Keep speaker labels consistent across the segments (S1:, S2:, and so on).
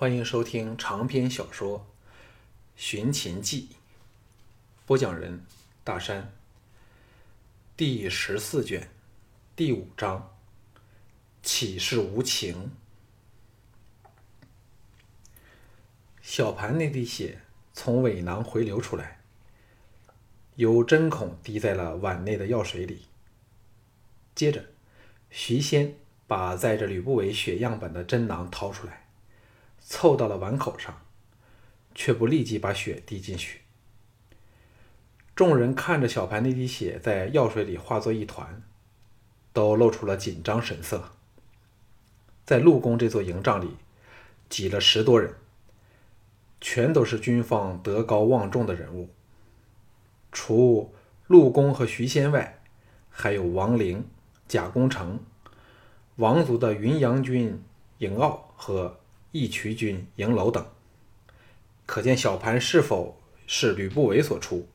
S1: 欢迎收听长篇小说《寻秦记》，播讲人大山。第十四卷第五章：岂是无情？小盘那滴血从尾囊回流出来，由针孔滴在了碗内的药水里。接着，徐仙把载着吕不韦血样本的针囊掏出来，凑到了碗口上，却不立即把血滴进去。众人看着小盘那滴血在药水里化作一团，都露出了紧张神色。在陆公这座营帐里，挤了十多人。全都是军方德高望重的人物，除陆公和徐仙外，还有王陵、贾公成、王族的云阳君嬴傲和义渠君嬴楼等。可见小盘是否是吕不韦所出，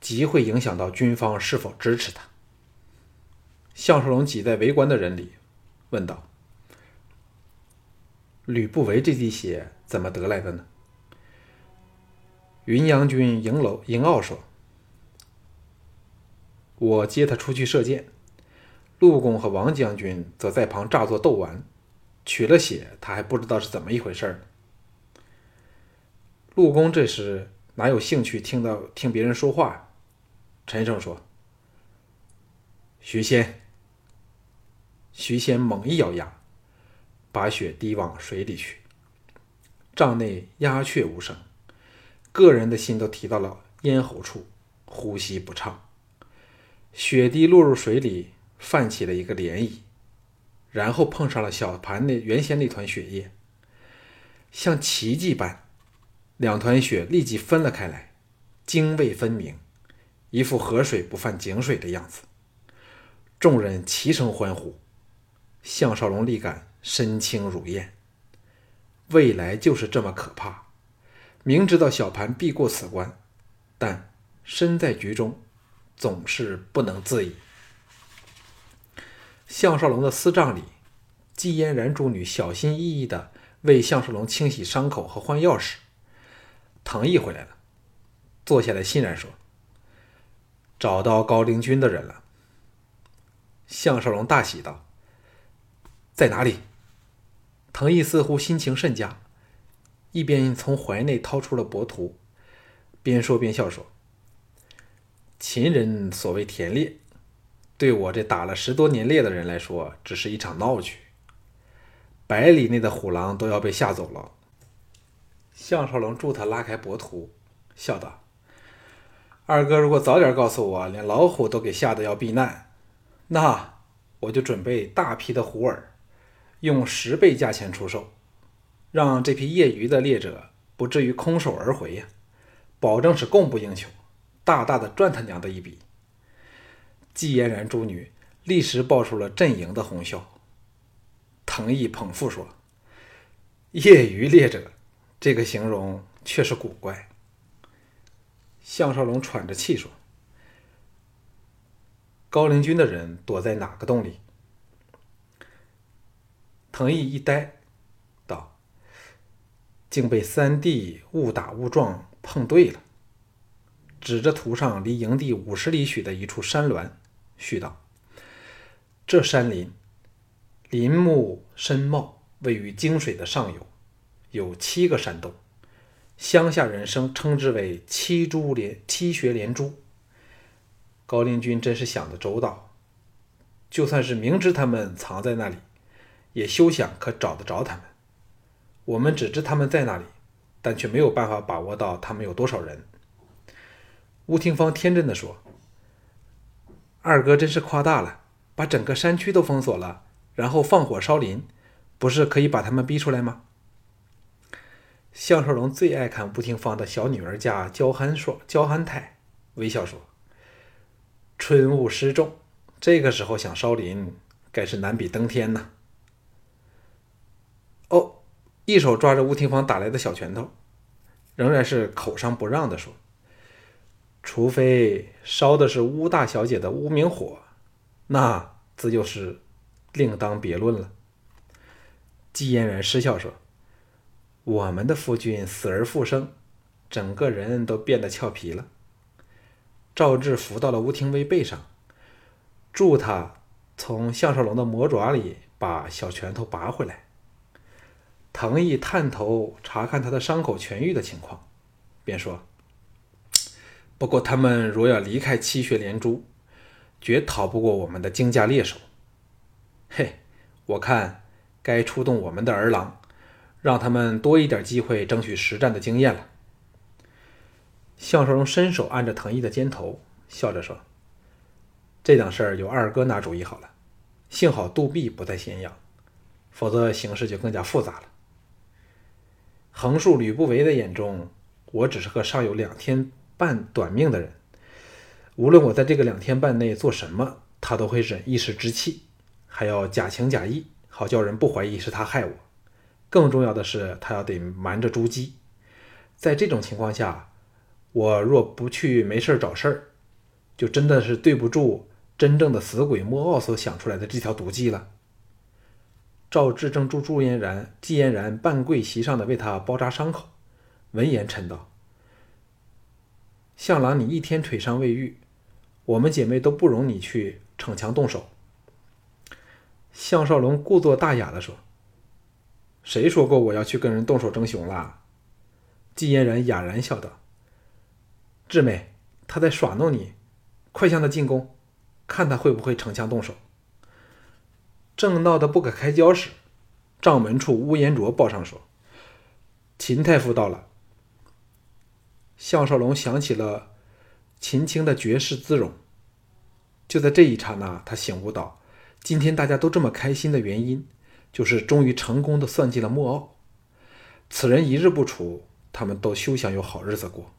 S1: 极会影响到军方是否支持他。项少龙挤在围观的人里，问道：“吕不韦这滴血怎么得来的呢？”云阳君嬴楼嬴傲说：“我接他出去射箭，陆公和王将军则在旁诈作斗丸，取了血，他还不知道是怎么一回事儿。”陆公这时哪有兴趣听到听别人说话？陈胜说：“徐仙。”徐仙猛一咬牙，把血滴往水里去，帐内鸦雀无声。个人的心都提到了咽喉处，呼吸不畅。血滴落入水里，泛起了一个涟漪，然后碰上了小盘那原先那团血液，像奇迹般，两团血立即分了开来，泾渭分明，一副河水不犯井水的样子。众人齐声欢呼。项少龙立感身轻如燕，未来就是这么可怕。明知道小盘必过此关，但身在局中，总是不能自已。项少龙的私帐里，季嫣然诸女小心翼翼地为项少龙清洗伤口和换药时，藤毅回来了，坐下来欣然说：“找到高陵君的人了。”项少龙大喜道：“在哪里？”藤毅似乎心情甚佳。一边从怀内掏出了帛图，边说边笑说：“秦人所谓田猎，对我这打了十多年猎的人来说，只是一场闹剧。百里内的虎狼都要被吓走了。”项少龙助他拉开薄图，笑道：“二哥，如果早点告诉我，连老虎都给吓得要避难，那我就准备大批的虎耳，用十倍价钱出售。”让这批业余的猎者不至于空手而回呀，保证是供不应求，大大的赚他娘的一笔。季嫣然诸女立时爆出了阵营的哄笑。藤毅捧腹说：“业余猎者，这个形容确实古怪。”项少龙喘着气说：“高陵军的人躲在哪个洞里？”藤毅一呆。道竟被三弟误打误撞碰对了，指着图上离营地五十里许的一处山峦，絮道：“这山林林木深茂，位于泾水的上游，有七个山洞，乡下人生称之为七珠连七穴连珠。高陵君真是想得周到，就算是明知他们藏在那里，也休想可找得着他们。”我们只知他们在那里，但却没有办法把握到他们有多少人。吴廷芳天真的说：“二哥真是夸大了，把整个山区都封锁了，然后放火烧林，不是可以把他们逼出来吗？”项少龙最爱看吴廷芳的小女儿家娇憨说：“娇憨态，微笑说：‘春雾失重，这个时候想烧林，该是难比登天呐。’哦。”一手抓着吴廷芳打来的小拳头，仍然是口上不让的说：“除非烧的是乌大小姐的无名火，那自就是另当别论了。”季嫣然失笑说：“我们的夫君死而复生，整个人都变得俏皮了。赵志扶到了吴廷威背上，助他从项少龙的魔爪里把小拳头拔回来。藤毅探头查看他的伤口痊愈的情况，便说：“不过他们若要离开七血连珠，绝逃不过我们的精加猎手。嘿，我看该出动我们的儿郎，让他们多一点机会争取实战的经验了。”项少龙伸手按着藤毅的肩头，笑着说：“这档事儿由二哥拿主意好了。幸好杜弼不在咸阳，否则形势就更加复杂了。”横竖吕不韦的眼中，我只是个尚有两天半短命的人。无论我在这个两天半内做什么，他都会忍一时之气，还要假情假意，好叫人不怀疑是他害我。更重要的是，他要得瞒着朱姬。在这种情况下，我若不去没事找事儿，就真的是对不住真正的死鬼莫傲所想出来的这条毒计了。赵志正助朱嫣然、季嫣然半跪席上的为他包扎伤口，闻言嗔道：“向郎，你一天腿伤未愈，我们姐妹都不容你去逞强动手。”项少龙故作大雅的说：“谁说过我要去跟人动手争雄啦？”季嫣然哑然笑道：“志妹，他在耍弄你，快向他进攻，看他会不会逞强动手。”正闹得不可开交时，帐门处乌延灼报上说：“秦太傅到了。”项少龙想起了秦青的绝世姿容。就在这一刹那，他醒悟到，今天大家都这么开心的原因，就是终于成功的算计了莫傲。此人一日不除，他们都休想有好日子过。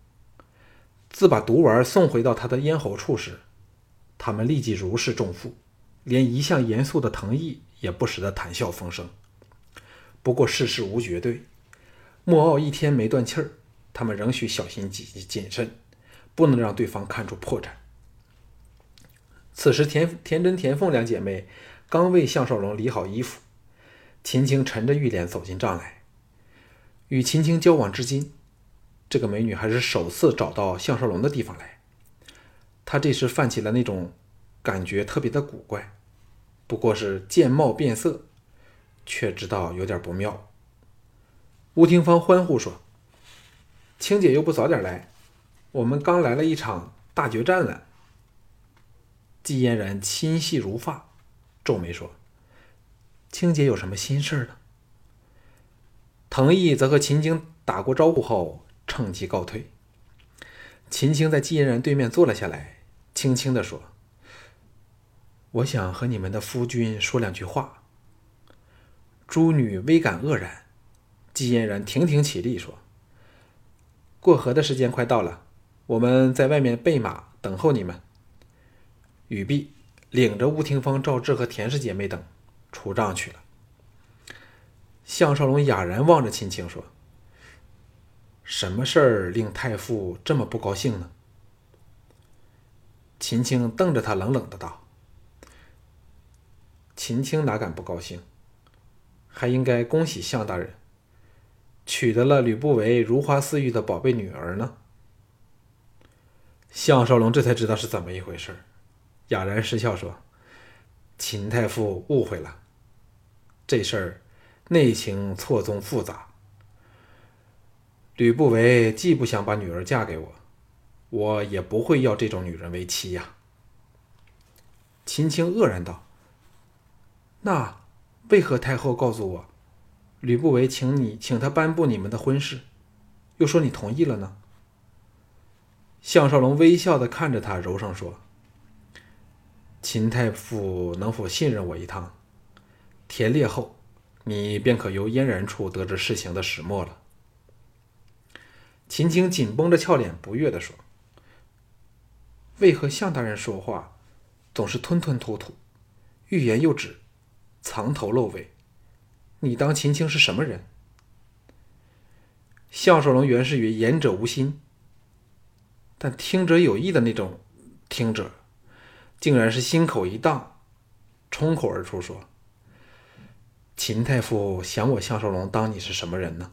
S1: 自把毒丸送回到他的咽喉处时，他们立即如释重负。连一向严肃的藤毅也不时的谈笑风生。不过世事无绝对，莫傲一天没断气儿，他们仍需小心谨谨慎，不能让对方看出破绽。此时，田田真、田凤两姐妹刚为项少龙理好衣服，秦青沉着玉脸走进帐来。与秦青交往至今，这个美女还是首次找到项少龙的地方来。她这时泛起了那种感觉，特别的古怪。不过是见貌变色，却知道有点不妙。吴廷芳欢呼说：“青姐又不早点来，我们刚来了一场大决战了。”季嫣然心细如发，皱眉说：“青姐有什么心事呢？”藤毅则和秦青打过招呼后，趁机告退。秦青在季嫣然对面坐了下来，轻轻地说。我想和你们的夫君说两句话。诸女微感愕然，季嫣然亭亭起立说：“过河的时间快到了，我们在外面备马等候你们。”语毕，领着吴廷芳、赵志和田氏姐妹等出帐去了。项少龙哑然望着秦青说：“什么事儿令太傅这么不高兴呢？”秦青瞪着他，冷冷的道。秦青哪敢不高兴？还应该恭喜向大人取得了吕不韦如花似玉的宝贝女儿呢。项少龙这才知道是怎么一回事，哑然失笑说：“秦太傅误会了，这事儿内情错综复杂。吕不韦既不想把女儿嫁给我，我也不会要这种女人为妻呀。”秦青愕然道。那为何太后告诉我，吕不韦请你请他颁布你们的婚事，又说你同意了呢？项少龙微笑的看着他，柔声说：“秦太傅能否信任我一趟？田猎后，你便可由嫣然处得知事情的始末了。”秦青紧绷着俏脸，不悦的说：“为何向大人说话总是吞吞吐吐，欲言又止？”藏头露尾，你当秦青是什么人？项少龙原是与言者无心，但听者有意的那种听者，竟然是心口一荡，冲口而出说：“秦太傅想我项少龙当你是什么人呢？”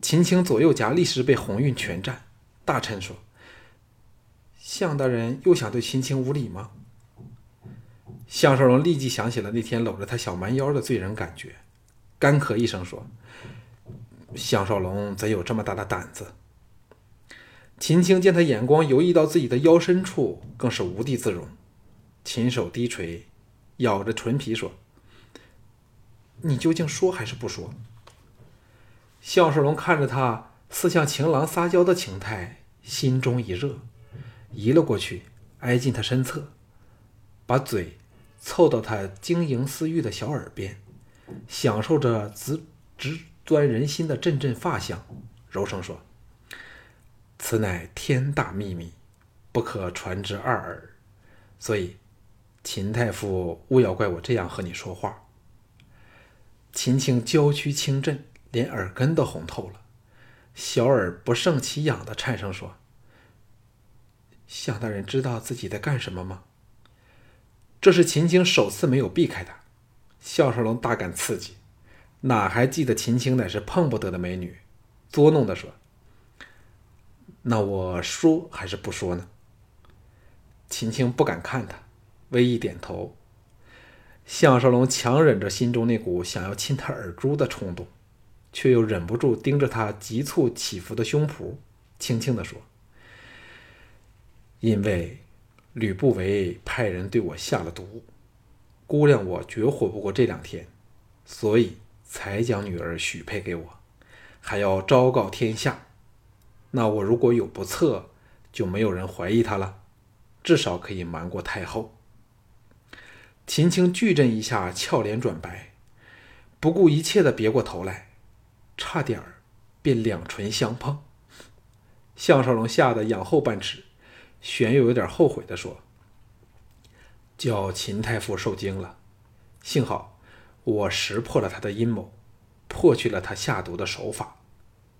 S1: 秦青左右颊立时被红晕全占，大臣说：“向大人又想对秦青无礼吗？”向少龙立即想起了那天搂着他小蛮腰的醉人感觉，干咳一声说：“向少龙怎有这么大的胆子？”秦青见他眼光游移到自己的腰深处，更是无地自容，琴手低垂，咬着唇皮说：“你究竟说还是不说？”项少龙看着他似像情郎撒娇的情态，心中一热，移了过去，挨近他身侧，把嘴凑到他晶莹似玉的小耳边，享受着直直钻人心的阵阵发香，柔声说：“此乃天大秘密，不可传之二耳，所以秦太傅勿要怪我这样和你说话。”秦青娇躯轻震。连耳根都红透了，小耳不胜其痒的颤声说：“向大人知道自己在干什么吗？”这是秦青首次没有避开他，项少龙大感刺激，哪还记得秦青乃是碰不得的美女，作弄的说：“那我说还是不说呢？”秦青不敢看他，微一点头。项少龙强忍着心中那股想要亲他耳珠的冲动。却又忍不住盯着他急促起伏的胸脯，轻轻地说：“因为吕不韦派人对我下了毒，估量我绝活不过这两天，所以才将女儿许配给我，还要昭告天下。那我如果有不测，就没有人怀疑他了，至少可以瞒过太后。”秦青巨震一下，俏脸转白，不顾一切的别过头来。差点儿便两唇相碰，项少龙吓得仰后半尺，玄又有点后悔的说：“叫秦太傅受惊了，幸好我识破了他的阴谋，破去了他下毒的手法。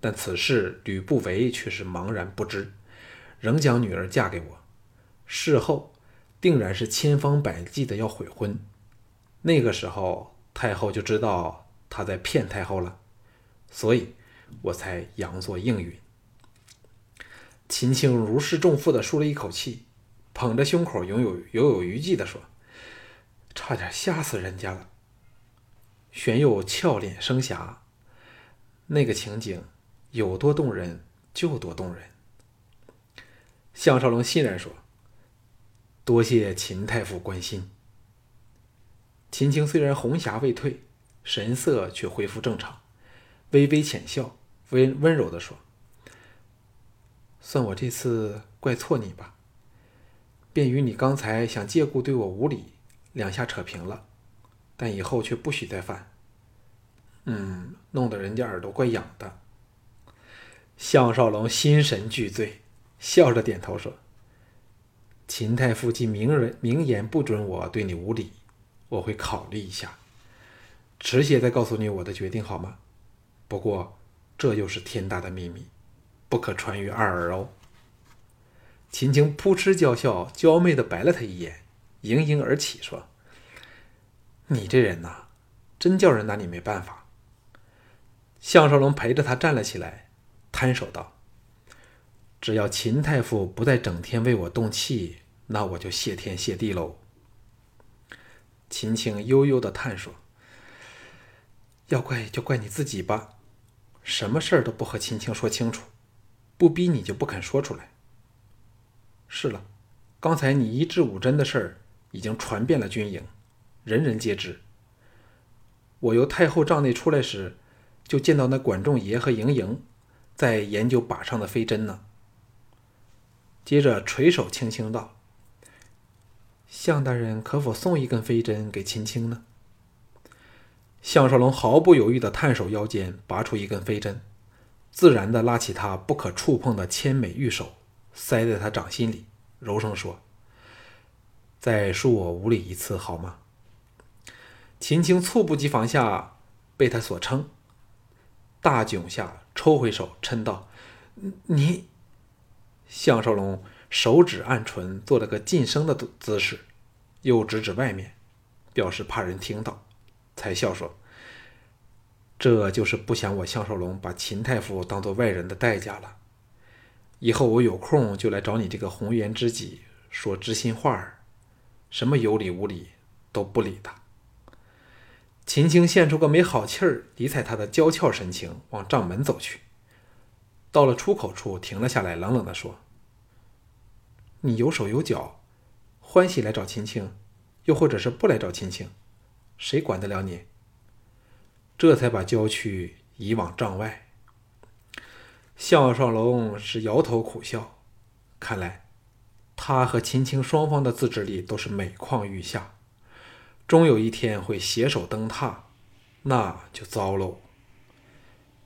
S1: 但此事吕不韦却是茫然不知，仍将女儿嫁给我。事后定然是千方百计的要悔婚。那个时候太后就知道他在骗太后了。”所以，我才佯作应允。秦青如释重负的舒了一口气，捧着胸口，拥有犹有余悸的说：“差点吓死人家了。”玄佑俏脸生霞，那个情景有多动人就多动人。项少龙欣然说：“多谢秦太傅关心。”秦青虽然红霞未退，神色却恢复正常。微微浅笑，温温柔的说：“算我这次怪错你吧，便于你刚才想借故对我无礼，两下扯平了，但以后却不许再犯。嗯，弄得人家耳朵怪痒的。”项少龙心神俱醉，笑着点头说：“秦太傅既明人明言不准我对你无礼，我会考虑一下，迟些再告诉你我的决定，好吗？”不过，这又是天大的秘密，不可传于二耳哦。秦青扑哧娇笑，娇媚的白了他一眼，盈盈而起，说：“你这人呐，真叫人拿你没办法。”项少龙陪着他站了起来，摊手道：“只要秦太傅不再整天为我动气，那我就谢天谢地喽。”秦青悠悠的叹说：“要怪就怪你自己吧。”什么事儿都不和秦青说清楚，不逼你就不肯说出来。是了，刚才你一掷五针的事儿已经传遍了军营，人人皆知。我由太后帐内出来时，就见到那管仲爷和莹莹在研究靶上的飞针呢。接着垂手轻轻道：“向大人可否送一根飞针给秦青呢？”项少龙毫不犹豫地探手腰间，拔出一根飞针，自然地拉起他不可触碰的千美玉手，塞在他掌心里，柔声说：“再恕我无礼一次，好吗？”秦青猝不及防下被他所撑，大窘下抽回手，嗔道：“你！”项少龙手指按唇，做了个噤声的姿势，又指指外面，表示怕人听到。才笑说：“这就是不想我项少龙把秦太傅当做外人的代价了。以后我有空就来找你这个红颜知己说知心话儿，什么有理无理都不理他。秦青现出个没好气儿理睬他的娇俏神情，往帐门走去。到了出口处，停了下来，冷冷地说：“你有手有脚，欢喜来找秦青，又或者是不来找秦青，谁管得了你？”这才把娇躯移往帐外。项少龙是摇头苦笑，看来他和秦青双方的自制力都是每况愈下。终有一天会携手登榻，那就糟喽。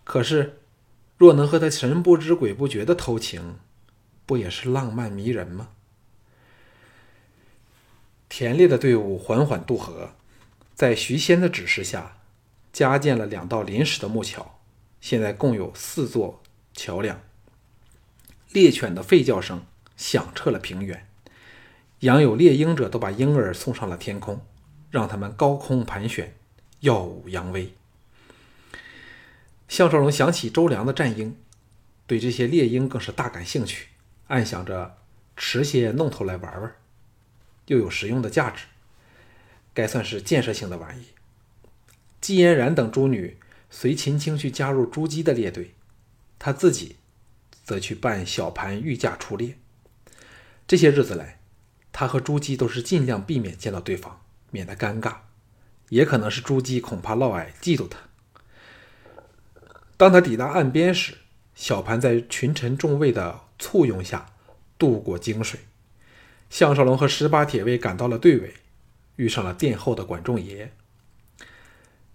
S1: 可是，若能和他神不知鬼不觉的偷情，不也是浪漫迷人吗？田猎的队伍缓缓渡河，在徐仙的指示下，加建了两道临时的木桥，现在共有四座桥梁。猎犬的吠叫声响彻了平原，养有猎鹰者都把鹰儿送上了天空。让他们高空盘旋，耀武扬威。项少龙想起周良的战鹰，对这些猎鹰更是大感兴趣，暗想着持些弄头来玩玩，又有实用的价值，该算是建设性的玩意。季嫣然等诸女随秦青去加入朱姬的猎队，他自己则去扮小盘御驾出猎。这些日子来，他和朱姬都是尽量避免见到对方。免得尴尬，也可能是朱姬恐怕嫪毐嫉妒他。当他抵达岸边时，小盘在群臣众位的簇拥下渡过泾水。项少龙和十八铁卫赶到了队尾，遇上了殿后的管仲爷。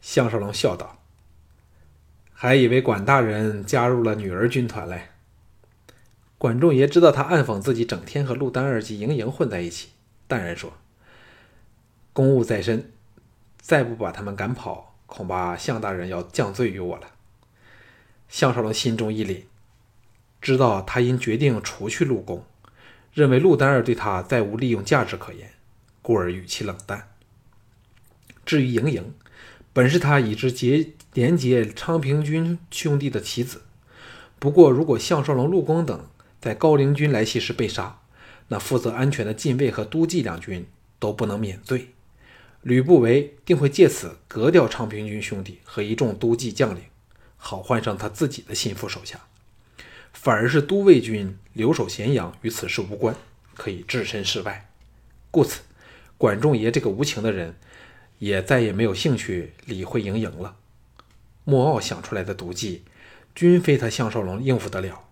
S1: 项少龙笑道：“还以为管大人加入了女儿军团嘞。”管仲爷知道他暗讽自己整天和陆丹儿及莹莹混在一起，淡然说。公务在身，再不把他们赶跑，恐怕向大人要降罪于我了。项少龙心中一凛，知道他因决定除去陆公，认为陆丹儿对他再无利用价值可言，故而语气冷淡。至于莹莹，本是他已知结连结昌平君兄弟的棋子，不过如果项少龙、陆公等在高陵军来袭时被杀，那负责安全的禁卫和都记两军都不能免罪。吕不韦定会借此革掉昌平君兄弟和一众都记将领，好换上他自己的心腹手下。反而是都尉军留守咸阳，与此事无关，可以置身事外。故此，管仲爷这个无情的人，也再也没有兴趣理会莹莹了。莫傲想出来的毒计，均非他项少龙应付得了。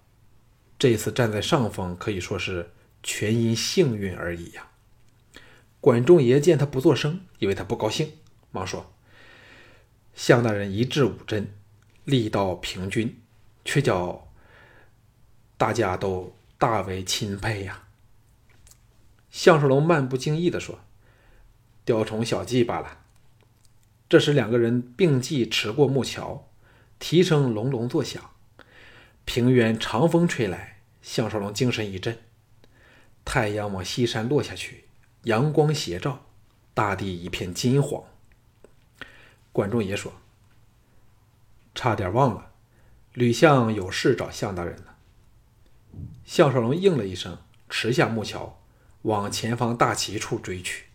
S1: 这一次站在上风，可以说是全因幸运而已呀。管仲爷见他不作声，以为他不高兴，忙说：“向大人一掷五针，力道平均，却叫大家都大为钦佩呀。”项少龙漫不经意地说：“雕虫小技罢了。”这时，两个人并骑驰过木桥，蹄声隆隆作响，平原长风吹来，项少龙精神一振，太阳往西山落下去。阳光斜照，大地一片金黄。管仲也说：“差点忘了，吕相有事找项大人了。”项少龙应了一声，持下木桥，往前方大旗处追去。